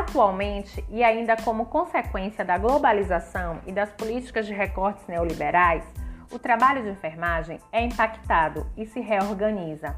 Atualmente, e ainda como consequência da globalização e das políticas de recortes neoliberais, o trabalho de enfermagem é impactado e se reorganiza.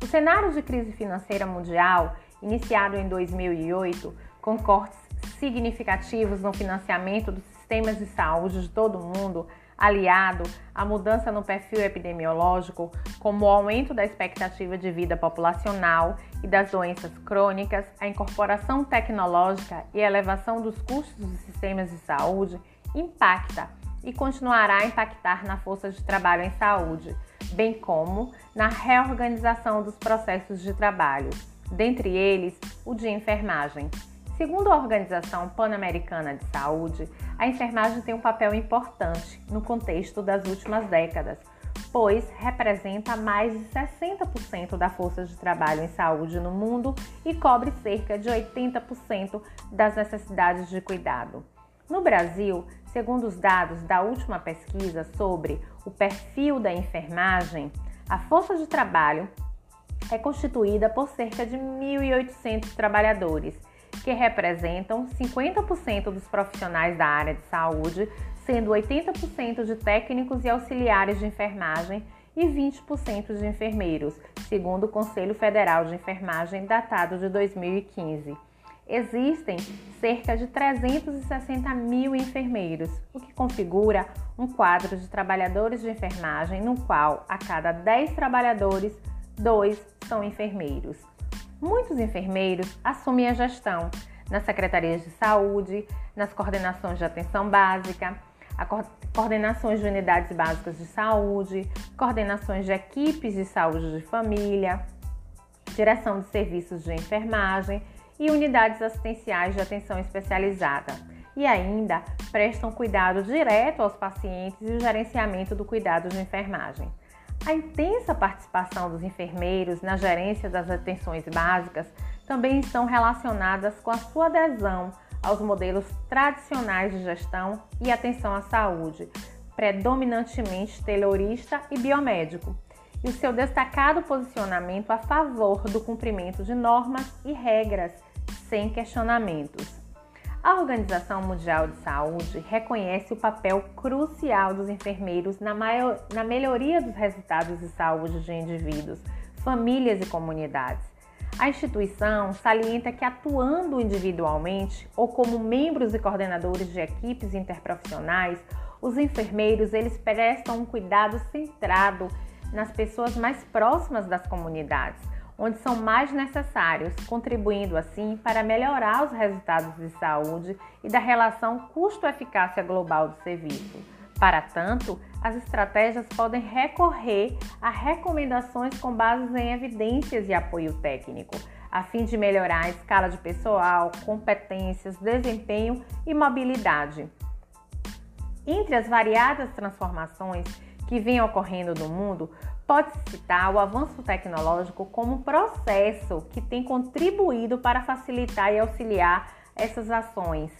O cenário de crise financeira mundial, iniciado em 2008, com cortes significativos no financiamento dos sistemas de saúde de todo o mundo, aliado à mudança no perfil epidemiológico, como o aumento da expectativa de vida populacional e das doenças crônicas, a incorporação tecnológica e a elevação dos custos dos sistemas de saúde, impacta e continuará a impactar na força de trabalho em saúde, bem como na reorganização dos processos de trabalho, dentre eles o de enfermagem. Segundo a Organização Pan-Americana de Saúde, a enfermagem tem um papel importante no contexto das últimas décadas, pois representa mais de 60% da força de trabalho em saúde no mundo e cobre cerca de 80% das necessidades de cuidado. No Brasil, segundo os dados da última pesquisa sobre o perfil da enfermagem, a força de trabalho é constituída por cerca de 1.800 trabalhadores que representam 50% dos profissionais da área de saúde, sendo 80% de técnicos e auxiliares de enfermagem e 20% de enfermeiros, segundo o Conselho Federal de Enfermagem, datado de 2015. Existem cerca de 360 mil enfermeiros, o que configura um quadro de trabalhadores de enfermagem no qual, a cada 10 trabalhadores, dois são enfermeiros. Muitos enfermeiros assumem a gestão nas secretarias de saúde, nas coordenações de atenção básica, coordenações de unidades básicas de saúde, coordenações de equipes de saúde de família, direção de serviços de enfermagem e unidades assistenciais de atenção especializada. E ainda prestam cuidado direto aos pacientes e o gerenciamento do cuidado de enfermagem. A intensa participação dos enfermeiros na gerência das atenções básicas também estão relacionadas com a sua adesão aos modelos tradicionais de gestão e atenção à saúde, predominantemente taylorista e biomédico, e o seu destacado posicionamento a favor do cumprimento de normas e regras sem questionamentos. A Organização Mundial de Saúde reconhece o papel crucial dos enfermeiros na, maior, na melhoria dos resultados de saúde de indivíduos, famílias e comunidades. A instituição salienta que, atuando individualmente ou como membros e coordenadores de equipes interprofissionais, os enfermeiros eles prestam um cuidado centrado nas pessoas mais próximas das comunidades onde são mais necessários, contribuindo assim para melhorar os resultados de saúde e da relação custo-eficácia global do serviço. Para tanto, as estratégias podem recorrer a recomendações com base em evidências e apoio técnico, a fim de melhorar a escala de pessoal, competências, desempenho e mobilidade. Entre as variadas transformações que vêm ocorrendo no mundo, Pode-se citar o avanço tecnológico como processo que tem contribuído para facilitar e auxiliar essas ações.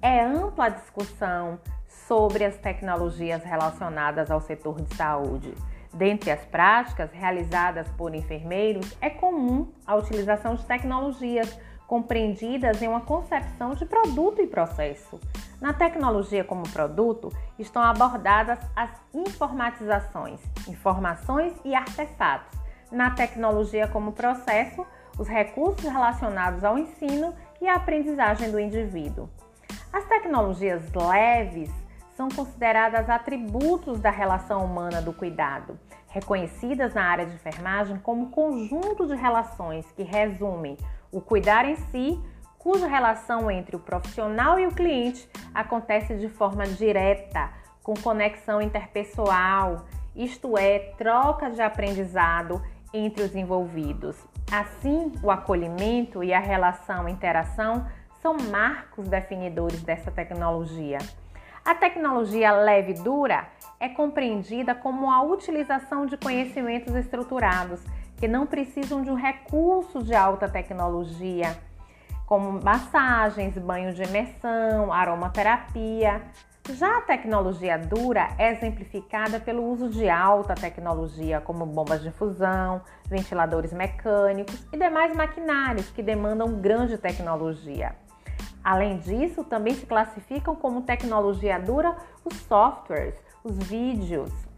É ampla a discussão sobre as tecnologias relacionadas ao setor de saúde. Dentre as práticas realizadas por enfermeiros, é comum a utilização de tecnologias compreendidas em uma concepção de produto e processo. Na tecnologia como produto estão abordadas as informatizações, informações e artefatos. Na tecnologia como processo, os recursos relacionados ao ensino e à aprendizagem do indivíduo. As tecnologias leves são consideradas atributos da relação humana do cuidado, reconhecidas na área de enfermagem como conjunto de relações que resumem o cuidar em si, cuja relação entre o profissional e o cliente acontece de forma direta, com conexão interpessoal, isto é, troca de aprendizado entre os envolvidos. Assim, o acolhimento e a relação interação são marcos definidores dessa tecnologia. A tecnologia leve e dura é compreendida como a utilização de conhecimentos estruturados que não precisam de um recurso de alta tecnologia, como massagens, banho de imersão, aromaterapia. Já a tecnologia dura é exemplificada pelo uso de alta tecnologia, como bombas de infusão, ventiladores mecânicos e demais maquinários que demandam grande tecnologia. Além disso, também se classificam como tecnologia dura os softwares, os vídeos.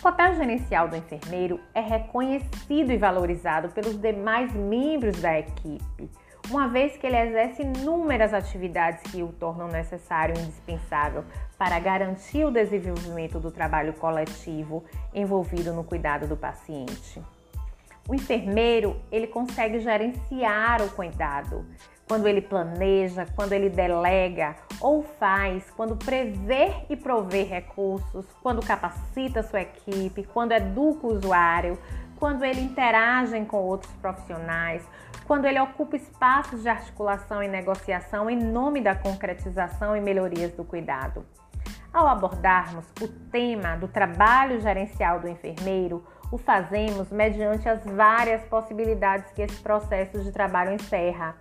O papel gerencial do enfermeiro é reconhecido e valorizado pelos demais membros da equipe, uma vez que ele exerce inúmeras atividades que o tornam necessário e indispensável para garantir o desenvolvimento do trabalho coletivo envolvido no cuidado do paciente. O enfermeiro, ele consegue gerenciar o cuidado, quando ele planeja, quando ele delega ou faz, quando prevê e provê recursos, quando capacita sua equipe, quando educa o usuário, quando ele interage com outros profissionais, quando ele ocupa espaços de articulação e negociação em nome da concretização e melhorias do cuidado. Ao abordarmos o tema do trabalho gerencial do enfermeiro, o fazemos mediante as várias possibilidades que esse processo de trabalho encerra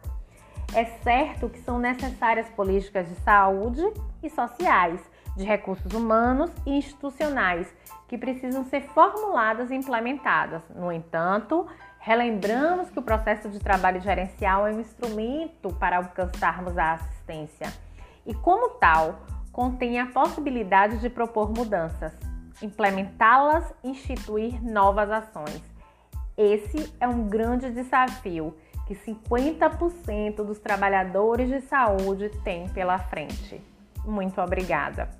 é certo que são necessárias políticas de saúde e sociais, de recursos humanos e institucionais, que precisam ser formuladas e implementadas. No entanto, relembramos que o processo de trabalho gerencial é um instrumento para alcançarmos a assistência e, como tal, contém a possibilidade de propor mudanças, implementá-las e instituir novas ações. Esse é um grande desafio que 50% dos trabalhadores de saúde têm pela frente. Muito obrigada!